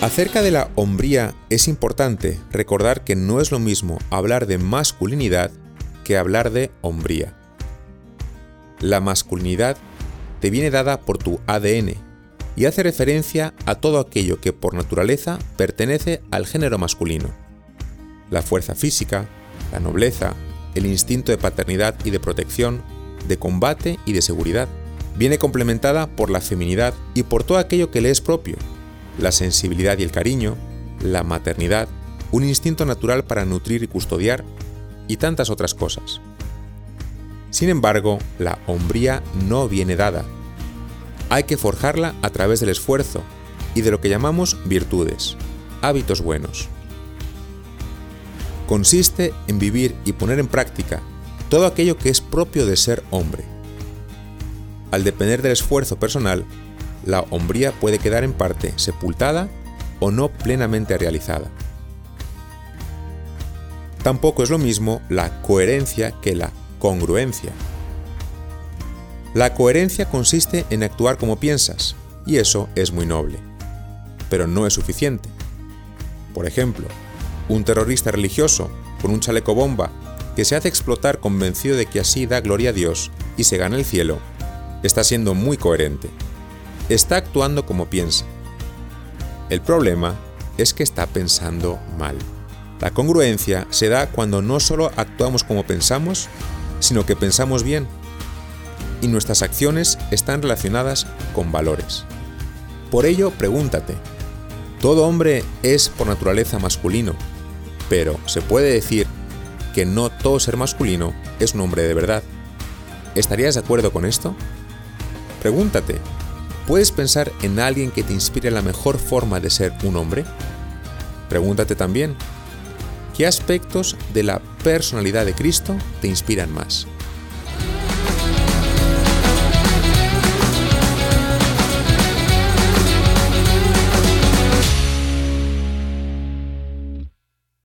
Acerca de la hombría es importante recordar que no es lo mismo hablar de masculinidad que hablar de hombría. La masculinidad te viene dada por tu ADN y hace referencia a todo aquello que por naturaleza pertenece al género masculino. La fuerza física, la nobleza, el instinto de paternidad y de protección, de combate y de seguridad. Viene complementada por la feminidad y por todo aquello que le es propio, la sensibilidad y el cariño, la maternidad, un instinto natural para nutrir y custodiar, y tantas otras cosas. Sin embargo, la hombría no viene dada. Hay que forjarla a través del esfuerzo y de lo que llamamos virtudes, hábitos buenos. Consiste en vivir y poner en práctica todo aquello que es propio de ser hombre. Al depender del esfuerzo personal, la hombría puede quedar en parte sepultada o no plenamente realizada. Tampoco es lo mismo la coherencia que la congruencia. La coherencia consiste en actuar como piensas, y eso es muy noble. Pero no es suficiente. Por ejemplo, un terrorista religioso con un chaleco bomba que se hace explotar convencido de que así da gloria a Dios y se gana el cielo, está siendo muy coherente está actuando como piensa. El problema es que está pensando mal. La congruencia se da cuando no solo actuamos como pensamos, sino que pensamos bien. Y nuestras acciones están relacionadas con valores. Por ello, pregúntate, todo hombre es por naturaleza masculino, pero se puede decir que no todo ser masculino es un hombre de verdad. ¿Estarías de acuerdo con esto? Pregúntate, ¿Puedes pensar en alguien que te inspire la mejor forma de ser un hombre? Pregúntate también, ¿qué aspectos de la personalidad de Cristo te inspiran más?